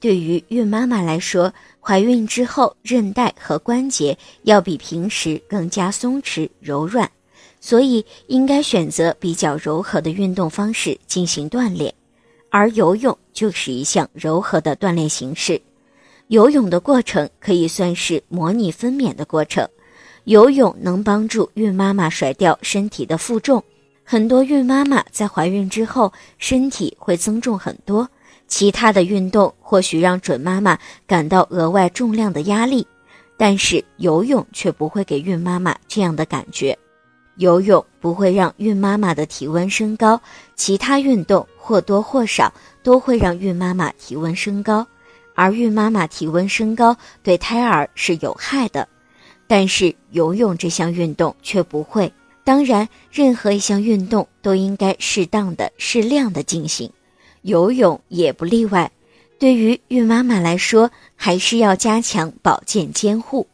对于孕妈妈来说，怀孕之后韧带和关节要比平时更加松弛柔软，所以应该选择比较柔和的运动方式进行锻炼，而游泳就是一项柔和的锻炼形式。游泳的过程可以算是模拟分娩的过程，游泳能帮助孕妈妈甩掉身体的负重。很多孕妈妈在怀孕之后，身体会增重很多。其他的运动或许让准妈妈感到额外重量的压力，但是游泳却不会给孕妈妈这样的感觉。游泳不会让孕妈妈的体温升高，其他运动或多或少都会让孕妈妈体温升高，而孕妈妈体温升高对胎儿是有害的，但是游泳这项运动却不会。当然，任何一项运动都应该适当的、适量的进行，游泳也不例外。对于孕妈妈来说，还是要加强保健监护。